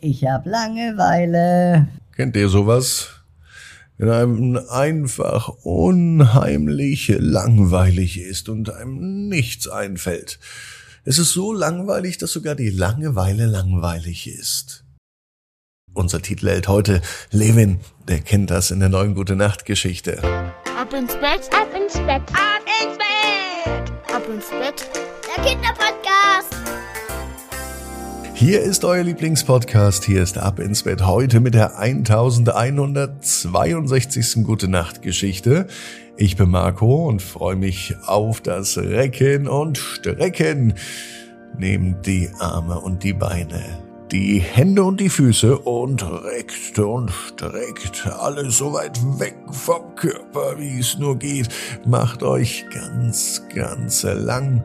Ich hab Langeweile. Kennt ihr sowas? Wenn einem einfach unheimlich langweilig ist und einem nichts einfällt. Es ist so langweilig, dass sogar die Langeweile langweilig ist. Unser Titel hält heute Levin, der kennt das in der neuen Gute Nacht Geschichte. Ab ins Bett, Ab ins Bett. Ab ins Bett. ab ins Bett. Der Kinderpodcast. Hier ist euer Lieblingspodcast, hier ist Ab ins Bett heute mit der 1162. Gute Nacht Geschichte. Ich bin Marco und freue mich auf das Recken und Strecken. Nehmt die Arme und die Beine, die Hände und die Füße und reckt und streckt alles so weit weg vom Körper, wie es nur geht. Macht euch ganz, ganz lang.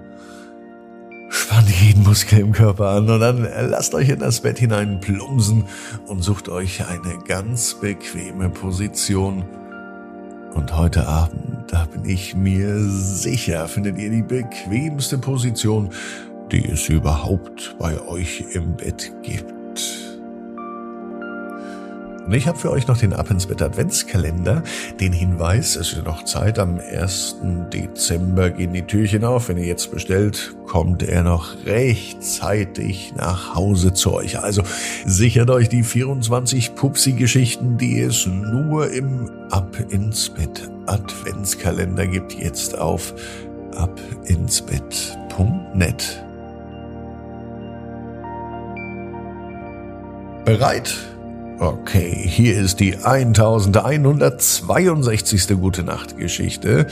Spannt jeden Muskel im Körper an und dann lasst euch in das Bett hinein plumsen und sucht euch eine ganz bequeme Position. Und heute Abend, da bin ich mir sicher, findet ihr die bequemste Position, die es überhaupt bei euch im Bett gibt. Und ich habe für euch noch den Ab ins Bett Adventskalender, den Hinweis, es ist noch Zeit, am 1. Dezember gehen die Türchen auf. Wenn ihr jetzt bestellt, kommt er noch rechtzeitig nach Hause zu euch. Also sichert euch die 24 Pupsi-Geschichten, die es nur im Ab ins Bett Adventskalender gibt, jetzt auf abinsbett.net. Bereit? Okay, hier ist die 1162. Gute Nacht Geschichte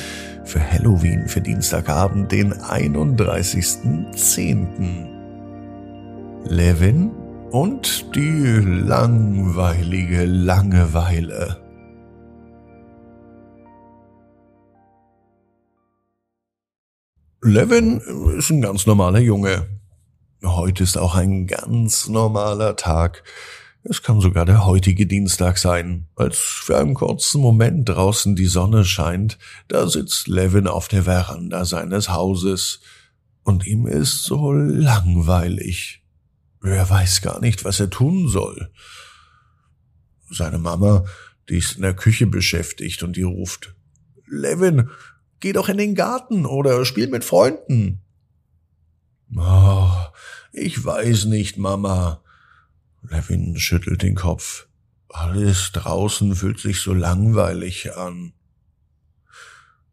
für Halloween für Dienstagabend, den 31.10. Levin und die langweilige Langeweile. Levin ist ein ganz normaler Junge. Heute ist auch ein ganz normaler Tag. Es kann sogar der heutige Dienstag sein. Als für einen kurzen Moment draußen die Sonne scheint, da sitzt Levin auf der Veranda seines Hauses. Und ihm ist so langweilig. Er weiß gar nicht, was er tun soll. Seine Mama, die ist in der Küche beschäftigt und die ruft, Levin, geh doch in den Garten oder spiel mit Freunden. Oh, ich weiß nicht, Mama. Levin schüttelt den Kopf. Alles draußen fühlt sich so langweilig an.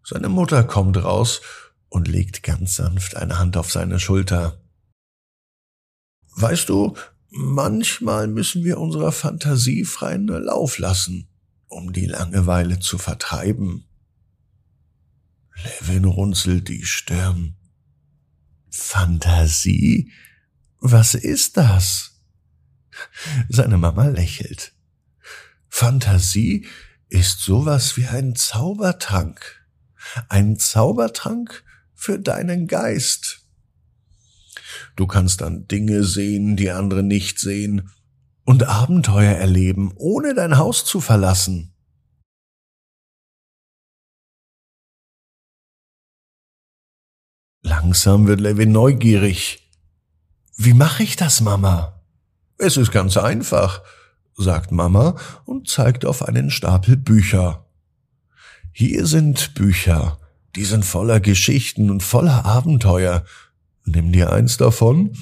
Seine Mutter kommt raus und legt ganz sanft eine Hand auf seine Schulter. Weißt du, manchmal müssen wir unserer Fantasie freien Lauf lassen, um die Langeweile zu vertreiben. Levin runzelt die Stirn. Fantasie? Was ist das? Seine Mama lächelt. Fantasie ist sowas wie ein Zaubertrank. Ein Zaubertrank für deinen Geist. Du kannst dann Dinge sehen, die andere nicht sehen, und Abenteuer erleben, ohne dein Haus zu verlassen. Langsam wird Levin neugierig. Wie mache ich das, Mama? Es ist ganz einfach, sagt Mama und zeigt auf einen Stapel Bücher. Hier sind Bücher, die sind voller Geschichten und voller Abenteuer. Nimm dir eins davon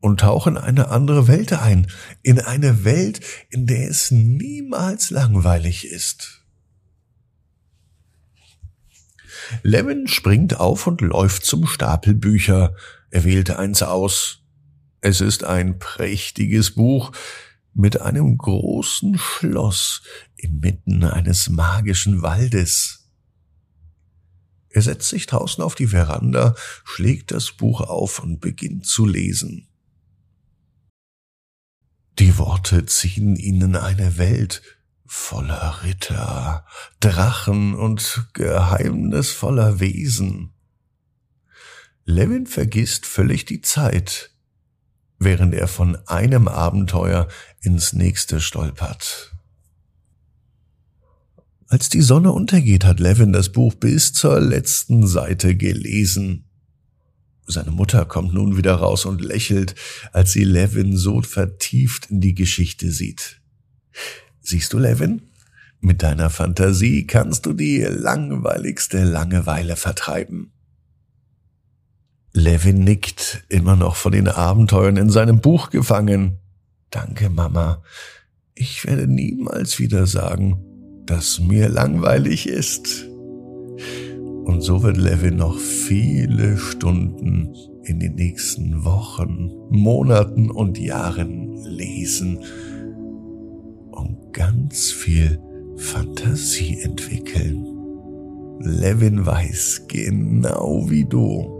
und tauch in eine andere Welt ein, in eine Welt, in der es niemals langweilig ist. Levin springt auf und läuft zum Stapel Bücher. Er wählte eins aus. Es ist ein prächtiges Buch mit einem großen Schloss inmitten eines magischen Waldes. Er setzt sich draußen auf die Veranda, schlägt das Buch auf und beginnt zu lesen. Die Worte ziehen ihn in eine Welt voller Ritter, Drachen und geheimnisvoller Wesen. Levin vergisst völlig die Zeit, während er von einem Abenteuer ins nächste stolpert. Als die Sonne untergeht, hat Levin das Buch bis zur letzten Seite gelesen. Seine Mutter kommt nun wieder raus und lächelt, als sie Levin so vertieft in die Geschichte sieht. Siehst du, Levin? Mit deiner Fantasie kannst du die langweiligste Langeweile vertreiben. Levin nickt, immer noch von den Abenteuern in seinem Buch gefangen. Danke, Mama. Ich werde niemals wieder sagen, dass mir langweilig ist. Und so wird Levin noch viele Stunden in den nächsten Wochen, Monaten und Jahren lesen und ganz viel Fantasie entwickeln. Levin weiß genau wie du.